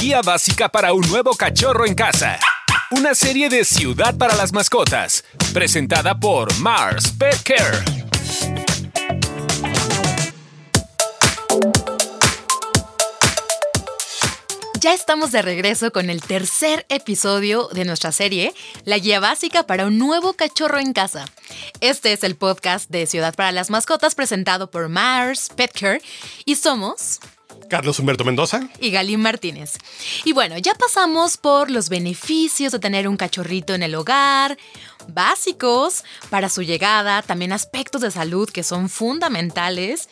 Guía básica para un nuevo cachorro en casa. Una serie de Ciudad para las Mascotas, presentada por Mars Pet Care. Ya estamos de regreso con el tercer episodio de nuestra serie, La Guía Básica para un nuevo cachorro en casa. Este es el podcast de Ciudad para las Mascotas presentado por Mars Petcare y somos Carlos Humberto Mendoza y Galín Martínez. Y bueno, ya pasamos por los beneficios de tener un cachorrito en el hogar, básicos para su llegada, también aspectos de salud que son fundamentales,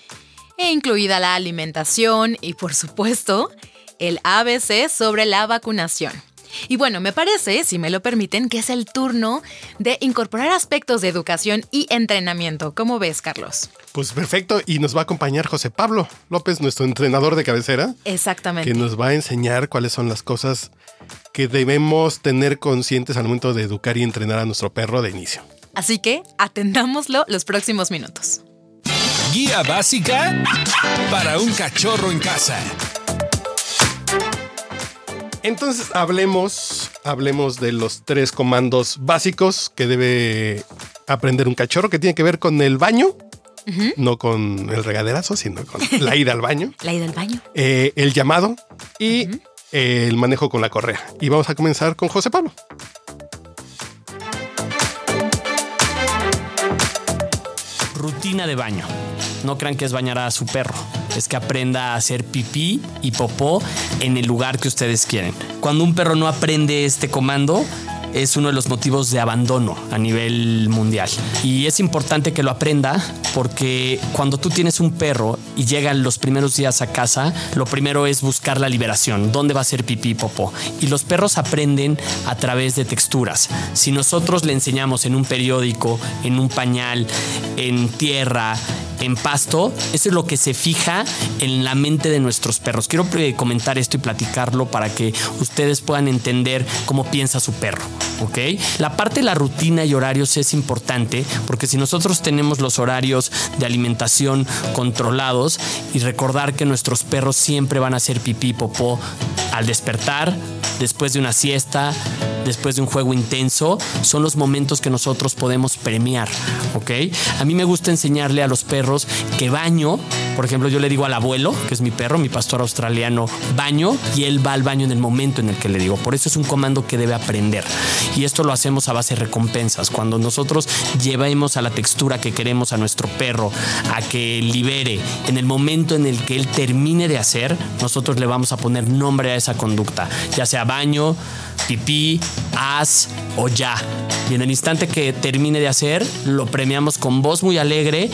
e incluida la alimentación y por supuesto el ABC sobre la vacunación. Y bueno, me parece, si me lo permiten, que es el turno de incorporar aspectos de educación y entrenamiento. ¿Cómo ves, Carlos? Pues perfecto, y nos va a acompañar José Pablo López, nuestro entrenador de cabecera. Exactamente. Que nos va a enseñar cuáles son las cosas que debemos tener conscientes al momento de educar y entrenar a nuestro perro de inicio. Así que atendámoslo los próximos minutos. Guía básica para un cachorro en casa. Entonces hablemos, hablemos de los tres comandos básicos que debe aprender un cachorro que tiene que ver con el baño, no con el regaderazo, sino con la ida al baño. La ida al baño. Eh, el llamado y el manejo con la correa. Y vamos a comenzar con José Pablo. Rutina de baño. No crean que es bañar a su perro es que aprenda a hacer pipí y popó en el lugar que ustedes quieren. Cuando un perro no aprende este comando, es uno de los motivos de abandono a nivel mundial. Y es importante que lo aprenda porque cuando tú tienes un perro y llegan los primeros días a casa, lo primero es buscar la liberación, dónde va a ser pipí popó. Y los perros aprenden a través de texturas. Si nosotros le enseñamos en un periódico, en un pañal, en tierra, en pasto, eso es lo que se fija en la mente de nuestros perros. Quiero comentar esto y platicarlo para que ustedes puedan entender cómo piensa su perro. ¿ok? La parte de la rutina y horarios es importante porque si nosotros tenemos los horarios de alimentación controlados y recordar que nuestros perros siempre van a hacer pipí popó al despertar, después de una siesta, después de un juego intenso, son los momentos que nosotros podemos premiar, ¿ok? A mí me gusta enseñarle a los perros que baño, por ejemplo, yo le digo al abuelo, que es mi perro, mi pastor australiano, baño, y él va al baño en el momento en el que le digo. Por eso es un comando que debe aprender. Y esto lo hacemos a base de recompensas. Cuando nosotros llevamos a la textura que queremos a nuestro perro, a que libere, en el momento en el que él termine de hacer, nosotros le vamos a poner nombre a esa conducta, ya sea baño, pipí, haz o ya. Y en el instante que termine de hacer, lo premiamos con voz muy alegre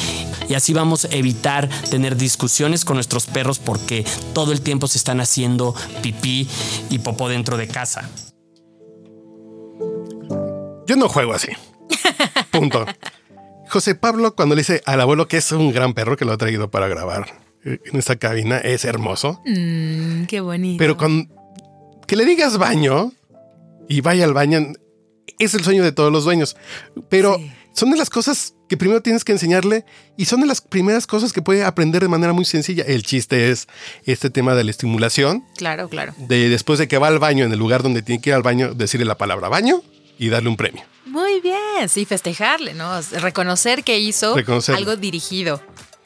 y así vamos a evitar tener discusiones con nuestros perros porque todo el tiempo se están haciendo pipí y popó dentro de casa. Yo no juego así. Punto. José Pablo, cuando le dice al abuelo que es un gran perro que lo ha traído para grabar en esta cabina, es hermoso. Mm, qué bonito. Pero con que le digas baño y vaya al baño es el sueño de todos los dueños. Pero son de las cosas que primero tienes que enseñarle y son de las primeras cosas que puede aprender de manera muy sencilla. El chiste es este tema de la estimulación. Claro, claro. De después de que va al baño, en el lugar donde tiene que ir al baño, decirle la palabra baño y darle un premio. Muy bien, sí, festejarle, ¿no? Reconocer que hizo algo dirigido.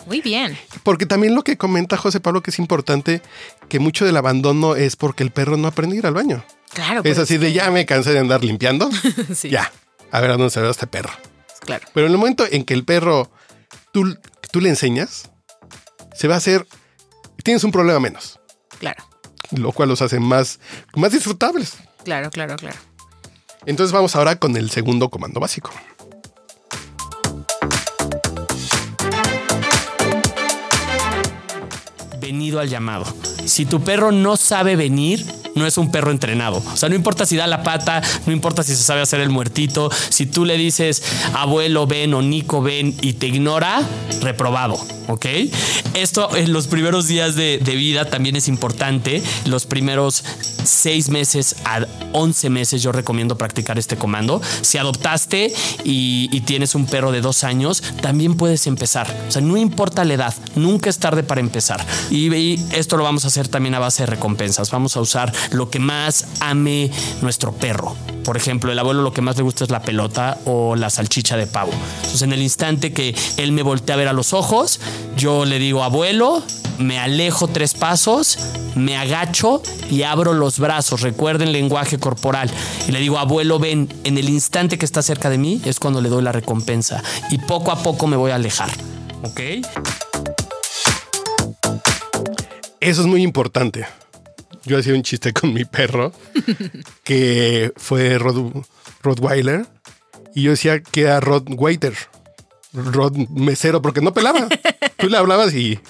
Muy bien. Porque también lo que comenta José Pablo que es importante, que mucho del abandono es porque el perro no aprendió a ir al baño. Claro. Es así de ya me cansé de andar limpiando. sí. Ya, a ver a dónde se ve este perro. Claro. Pero en el momento en que el perro tú, tú le enseñas, se va a hacer, tienes un problema menos. Claro. Lo cual los hace más, más disfrutables. Claro, claro, claro. Entonces vamos ahora con el segundo comando básico. Venido al llamado. Si tu perro no sabe venir, no es un perro entrenado. O sea, no importa si da la pata, no importa si se sabe hacer el muertito. Si tú le dices abuelo ven o Nico ven y te ignora, reprobado. ¿Ok? Esto en los primeros días de, vida también es importante. Los primeros seis meses a 11 meses yo recomiendo practicar este comando. Si adoptaste y, tienes un perro de dos años, también puedes empezar. O sea, no importa la edad, nunca es tarde para empezar. Y, y esto lo vamos a hacer también a base de recompensas. Vamos a usar lo que más ame nuestro perro. Por ejemplo, el abuelo lo que más le gusta es la pelota o la salchicha de pavo. Entonces, en el instante que él me voltea a ver a los ojos, yo le digo, abuelo, me alejo tres pasos, me agacho y abro los brazos. Recuerden lenguaje corporal. Y le digo, abuelo, ven, en el instante que está cerca de mí es cuando le doy la recompensa. Y poco a poco me voy a alejar. ¿Ok? Eso es muy importante. Yo hacía un chiste con mi perro que fue Rod, Rottweiler y yo decía que era Rod Waiter, Rod mesero, porque no pelaba. Tú le hablabas y,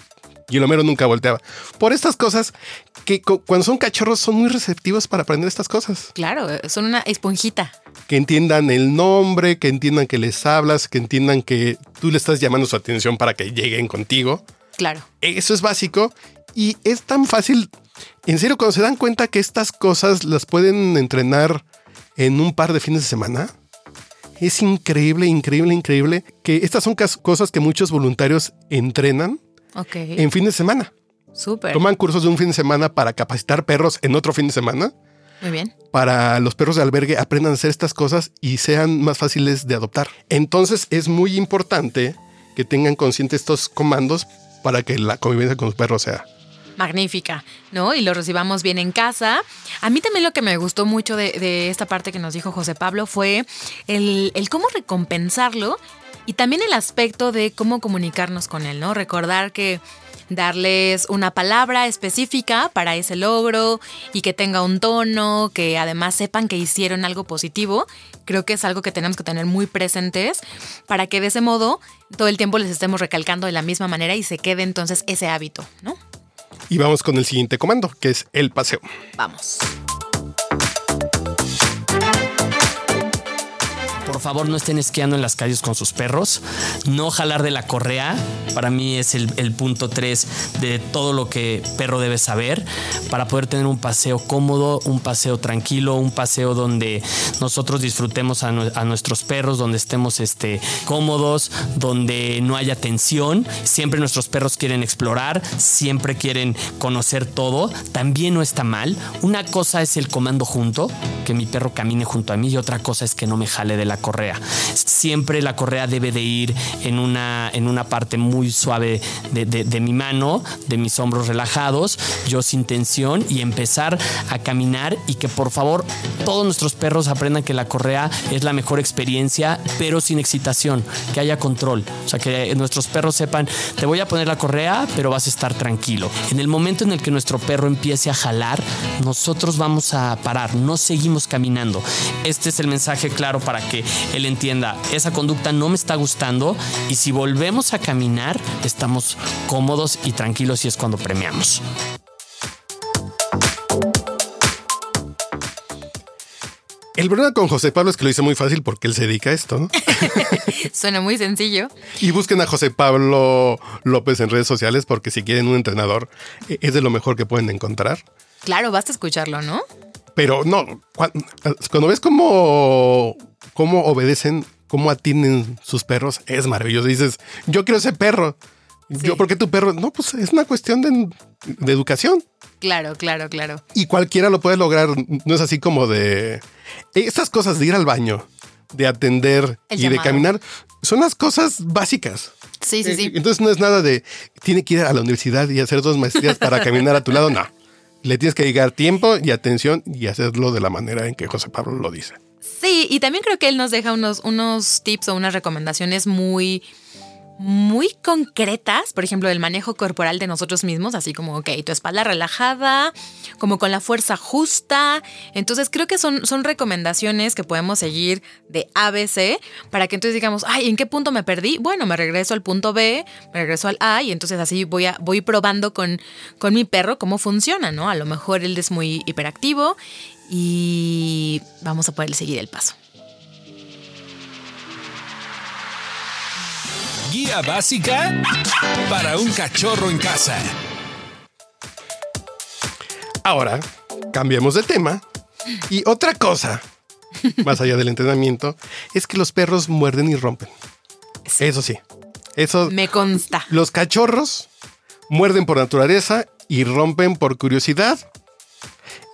y el Homero nunca volteaba. Por estas cosas que cuando son cachorros son muy receptivos para aprender estas cosas. Claro, son una esponjita. Que entiendan el nombre, que entiendan que les hablas, que entiendan que tú le estás llamando su atención para que lleguen contigo. Claro. Eso es básico y es tan fácil. En serio, cuando se dan cuenta que estas cosas las pueden entrenar en un par de fines de semana, es increíble, increíble, increíble que estas son cosas que muchos voluntarios entrenan en fin de semana. Súper. Toman cursos de un fin de semana para capacitar perros en otro fin de semana. Muy bien. Para los perros de albergue aprendan a hacer estas cosas y sean más fáciles de adoptar. Entonces es muy importante que tengan conscientes estos comandos para que la convivencia con los perros sea magnífica, ¿no? Y lo recibamos bien en casa. A mí también lo que me gustó mucho de, esta parte que nos dijo José Pablo fue el, el, cómo recompensarlo y también el aspecto de cómo comunicarnos con él, ¿no? Recordar que darles una palabra específica para ese logro y que tenga un tono, que además sepan que hicieron algo positivo, creo que es algo que tenemos que tener muy presentes para que de ese modo todo el tiempo les estemos recalcando de la misma manera y se quede entonces ese hábito, ¿no? Y vamos con el siguiente comando, que es el paseo. Vamos. Por favor, no estén esquiando en las calles con sus perros. No jalar de la correa. Para mí es el, punto 3 de todo lo que perro debe saber para poder tener un paseo cómodo, un paseo tranquilo, un paseo donde nosotros disfrutemos a, nuestros perros, donde estemos este, cómodos, donde no haya tensión. Siempre nuestros perros quieren explorar, siempre quieren conocer todo. También no está mal. Una cosa es el comando junto, que mi perro camine junto a mí, y otra cosa es que no me jale de la correa. Siempre la correa debe de ir en una, en una parte muy suave de, mi mano, de mis hombros relajados, yo sin tensión y empezar a caminar y que por favor todos nuestros perros aprendan que la correa es la mejor experiencia, pero sin excitación, que haya control. O sea, que nuestros perros sepan, te voy a poner la correa, pero vas a estar tranquilo. En el momento en el que nuestro perro empiece a jalar, nosotros vamos a parar, no seguimos caminando. Este es el mensaje claro para que él entienda, esa conducta no me está gustando y si volvemos a caminar, estamos cómodos y tranquilos y es cuando premiamos. El problema con José Pablo es que lo hice muy fácil porque él se dedica a esto, ¿no? Suena muy sencillo. Y busquen a José Pablo López en redes sociales porque si quieren un entrenador e-, es de lo mejor que pueden encontrar. Claro, basta escucharlo, ¿no? Pero no, cuando, ves cómo, cómo obedecen, cómo atienden sus perros, es maravilloso. Dices, yo quiero ese perro. Yo, ¿por qué tu perro? No, pues es una cuestión de, educación. Claro, claro, claro. Y cualquiera lo puede lograr. No es así como de estas cosas de ir al baño, de atender y de caminar, son las cosas básicas. Sí, sí, sí. Entonces no es nada de tiene que ir a la universidad y hacer dos maestrías para caminar a tu lado. No le tienes que llegar tiempo y atención y hacerlo de la manera en que José Pablo lo dice. Sí, y también creo que él nos deja unos, unos tips o unas recomendaciones muy, muy concretas, por ejemplo, el manejo corporal de nosotros mismos, así como, ok, tu espalda relajada, como con la fuerza justa. Entonces creo que son, son recomendaciones que podemos seguir de ABC para que entonces digamos, ay, ¿en qué punto me perdí? Bueno, me regreso al punto B, me regreso al A y entonces así voy, a, voy probando con, con mi perro cómo funciona, ¿no? A lo mejor él es muy hiperactivo y vamos a poderle seguir el paso. Guía básica para un cachorro en casa. Ahora, cambiemos de tema. Y otra cosa, más allá del entrenamiento, es que los perros muerden y rompen. Eso sí. Eso. Me consta. Los cachorros muerden por naturaleza y rompen por curiosidad.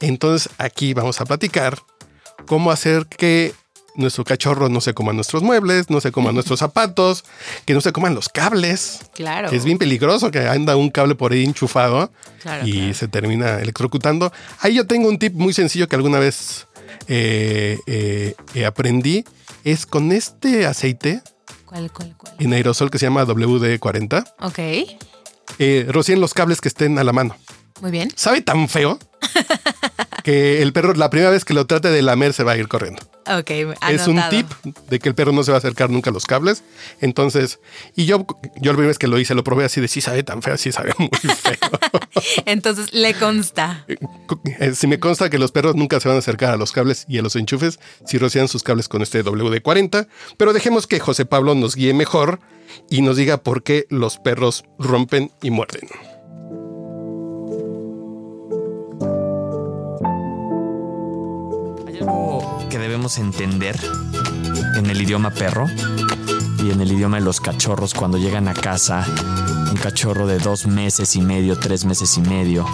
Entonces aquí vamos a platicar cómo hacer que nuestro cachorro no se coma nuestros muebles, no se coma nuestros zapatos, que no se coman los cables. Claro. Que es bien peligroso que anda un cable por ahí enchufado Claro, y claro. se termina electrocutando. Ahí yo tengo un tip muy sencillo que alguna vez eh, eh, eh, aprendí. Es con este aceite ¿Cuál, cuál, cuál? en aerosol que se llama WD-40. Ok, Eh, rocíen los cables que estén a la mano. muy bien. Sabe tan feo que el perro la primera vez que lo trate de lamer se va a ir corriendo. Ok, Es un tip de que el perro no se va a acercar nunca a los cables. Entonces, y yo, yo la primera vez que lo hice, lo probé así de sí sabe tan feo, sí sabe muy feo. Entonces le consta. Eh, si me consta que los perros nunca se van a acercar a los cables y a los enchufes si rocian sus cables con este WD-40, pero dejemos que José Pablo nos guíe mejor y nos diga por qué los perros rompen y muerden. Algo que debemos entender en el idioma perro y en el idioma de los cachorros cuando llegan a casa. Un cachorro de dos meses y medio, tres meses y medio.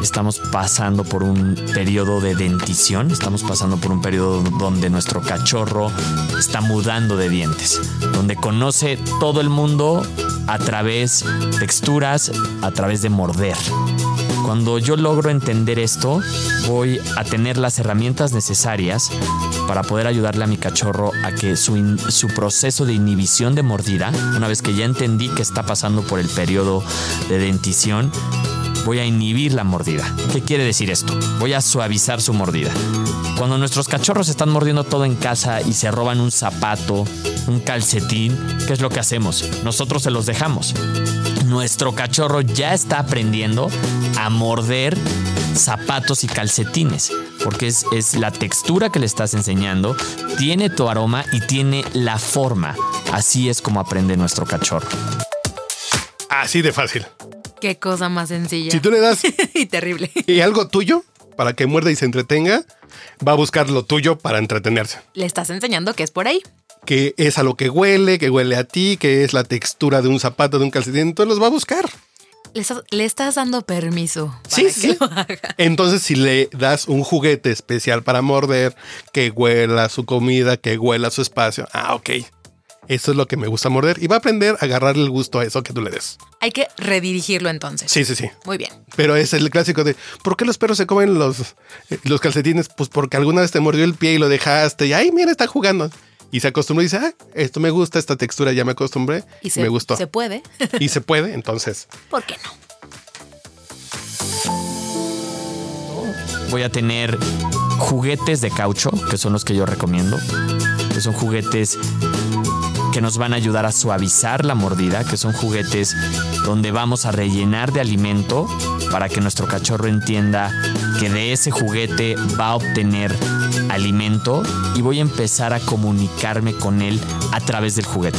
Estamos pasando por un periodo de dentición. Estamos pasando por un periodo donde nuestro cachorro está mudando de dientes. Donde conoce todo el mundo a través de texturas, a través de morder. Cuando yo logro entender esto, voy a tener las herramientas necesarias para poder ayudarle a mi cachorro a que su, su proceso de inhibición de mordida, una vez que ya entendí que está pasando por el periodo de dentición, voy a inhibir la mordida. ¿Qué quiere decir esto? Voy a suavizar su mordida. Cuando nuestros cachorros están mordiendo todo en casa y se roban un zapato, un calcetín, ¿qué es lo que hacemos? Nosotros se los dejamos nuestro cachorro ya está aprendiendo a morder zapatos y calcetines, porque es, es la textura que le estás enseñando, tiene tu aroma y tiene la forma. Así es como aprende nuestro cachorro. Así de fácil. Qué cosa más sencilla. Si tú le das y terrible. y algo tuyo para que muerda y se entretenga, va a buscar lo tuyo para entretenerse. Le estás enseñando que es por ahí. Que es a lo que huele, que huele a ti, que es la textura de un zapato, de un calcetín, entonces los va a buscar. Le estás, le estás dando permiso. Para Sí, que sí. lo haga. Entonces, si le das un juguete especial para morder, que huela su comida, que huela su espacio, ah, ok. Eso es lo que me gusta morder y va a aprender a agarrarle el gusto a eso que tú le des. Hay que redirigirlo entonces. Sí, sí, sí. Muy bien. Pero es el clásico de ¿por qué los perros se comen los, eh, los calcetines? Pues porque alguna vez te mordió el pie y lo dejaste y ay, mira, está jugando. Y se acostumbró y dice, ah, esto me gusta, esta textura ya me acostumbré Y y se, me gustó. se puede. Y se puede, entonces. ¿Por qué no? Voy a tener juguetes de caucho, que son los que yo recomiendo, que son juguetes que nos van a ayudar a suavizar la mordida, que son juguetes donde vamos a rellenar de alimento para que nuestro cachorro entienda que de ese juguete va a obtener alimento y voy a empezar a comunicarme con él a través del juguete.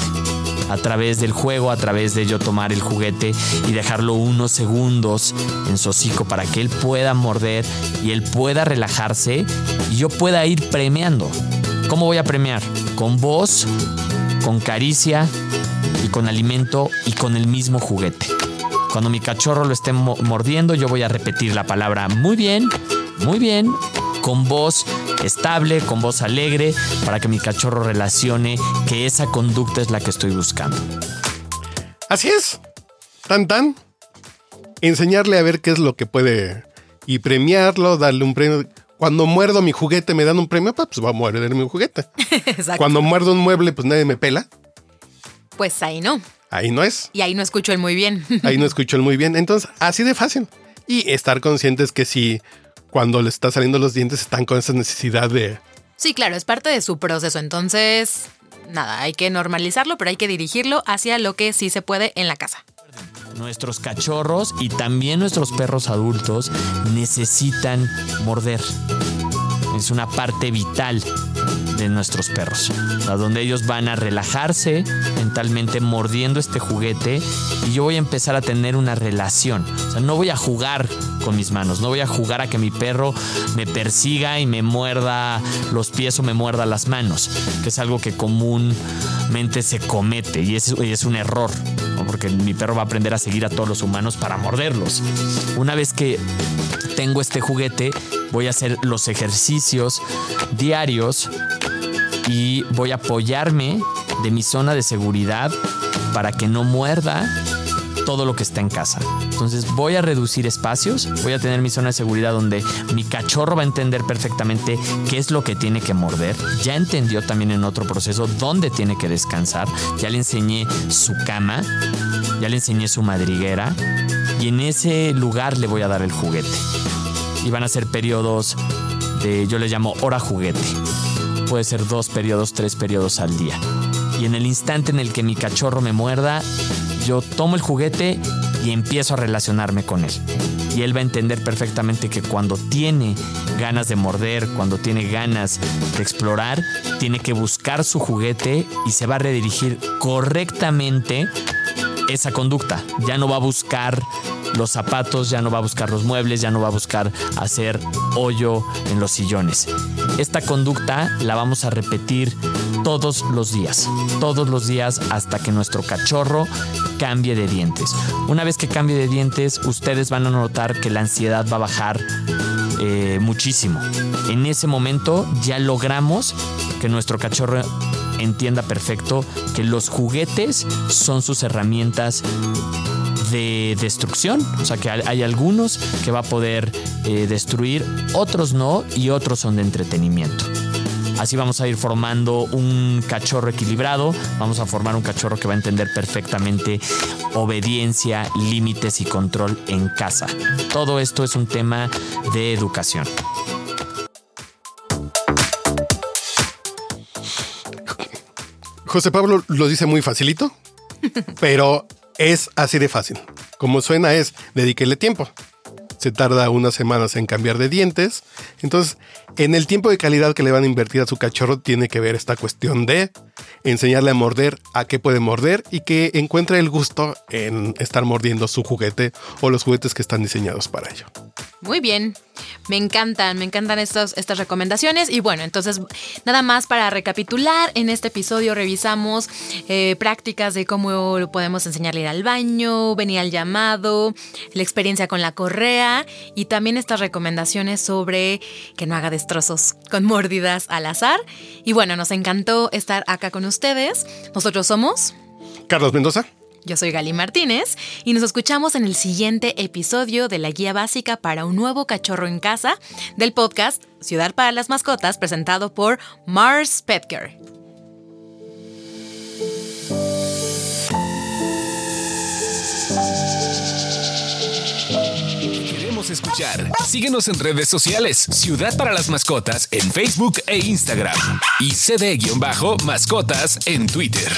A través del juego, a través de yo tomar el juguete y dejarlo unos segundos en su hocico para que él pueda morder y él pueda relajarse y yo pueda ir premiando. ¿Cómo voy a premiar? Con voz, con caricia y con alimento y con el mismo juguete. Cuando mi cachorro lo esté mo- mordiendo, yo voy a repetir la palabra muy bien, muy bien, con voz estable, con voz alegre, para que mi cachorro relacione que esa conducta es la que estoy buscando. Así es. Tan tan. Enseñarle a ver qué es lo que puede y premiarlo, darle un premio. Cuando muerdo mi juguete me dan un premio, pues va a morder mi juguete. Exacto. Cuando muerdo un mueble, pues nadie me pela. Pues ahí no. ahí no es. Y ahí no escucho el muy bien. Ahí no escucho el muy bien. Entonces, así de fácil. Y estar conscientes que si cuando le está saliendo los dientes están con esa necesidad de... Sí, claro, es parte de su proceso. Entonces, nada, hay que normalizarlo, pero hay que dirigirlo hacia lo que sí se puede en la casa. Nuestros cachorros y también nuestros perros adultos necesitan morder. Es una parte vital de nuestros perros, a donde ellos van a relajarse mentalmente mordiendo este juguete y yo voy a empezar a tener una relación. O sea, no voy a jugar con mis manos, no voy a jugar a que mi perro me persiga y me muerda los pies o me muerda las manos, que es algo que comúnmente se comete y es, y es un error, porque mi perro va a aprender a seguir a todos los humanos para morderlos. Una vez que tengo este juguete, voy a hacer los ejercicios diarios y voy a apoyarme de mi zona de seguridad para que no muerda todo lo que está en casa. Entonces voy a reducir espacios, voy a tener mi zona de seguridad donde mi cachorro va a entender perfectamente qué es lo que tiene que morder. Ya entendió también en otro proceso dónde tiene que descansar. Ya le enseñé su cama, ya le enseñé su madriguera y en ese lugar le voy a dar el juguete. Y van a ser periodos de, yo les llamo hora juguete. Puede ser dos periodos, tres periodos al día. Y en el instante en el que mi cachorro me muerda, yo tomo el juguete y empiezo a relacionarme con él. Y él va a entender perfectamente que cuando tiene ganas de morder, cuando tiene ganas de explorar, tiene que buscar su juguete y se va a redirigir correctamente esa conducta. Ya no va a buscar los zapatos, ya no va a buscar los muebles, ya no va a buscar hacer hoyo en los sillones. Esta conducta la vamos a repetir todos los días, todos los días hasta que nuestro cachorro cambie de dientes. Una vez que cambie de dientes, ustedes van a notar que la ansiedad va a bajar eh, muchísimo. En ese momento ya logramos que nuestro cachorro entienda perfecto que los juguetes son sus herramientas de destrucción. O sea que hay algunos que va a poder eh, destruir, otros no y otros son de entretenimiento. Así vamos a ir formando un cachorro equilibrado, vamos a formar un cachorro que va a entender perfectamente obediencia, límites y control en casa. Todo esto es un tema de educación. José Pablo lo dice muy facilito, pero es así de fácil. Como suena es, dedíquele tiempo. Se tarda unas semanas en cambiar de dientes. Entonces, en el tiempo de calidad que le van a invertir a su cachorro, tiene que ver esta cuestión de enseñarle a morder, a qué puede morder y que encuentre el gusto en estar mordiendo su juguete o los juguetes que están diseñados para ello. Muy bien. Me encantan, me encantan estas recomendaciones. Y bueno, entonces, nada más para recapitular, en este episodio revisamos eh, prácticas de cómo podemos enseñarle a ir al baño, venir al llamado, la experiencia con la correa y también estas recomendaciones sobre que no haga destrozos con mordidas al azar. Y bueno, nos encantó estar acá con ustedes. Nosotros somos... Carlos Mendoza. Yo soy Gali Martínez y nos escuchamos en el siguiente episodio de la guía básica para un nuevo cachorro en casa del podcast Ciudad para las Mascotas presentado por Mars Petker. Escuchar. Síguenos en redes sociales. Ciudad para las Mascotas en Facebook e Instagram. Y CD-mascotas en Twitter.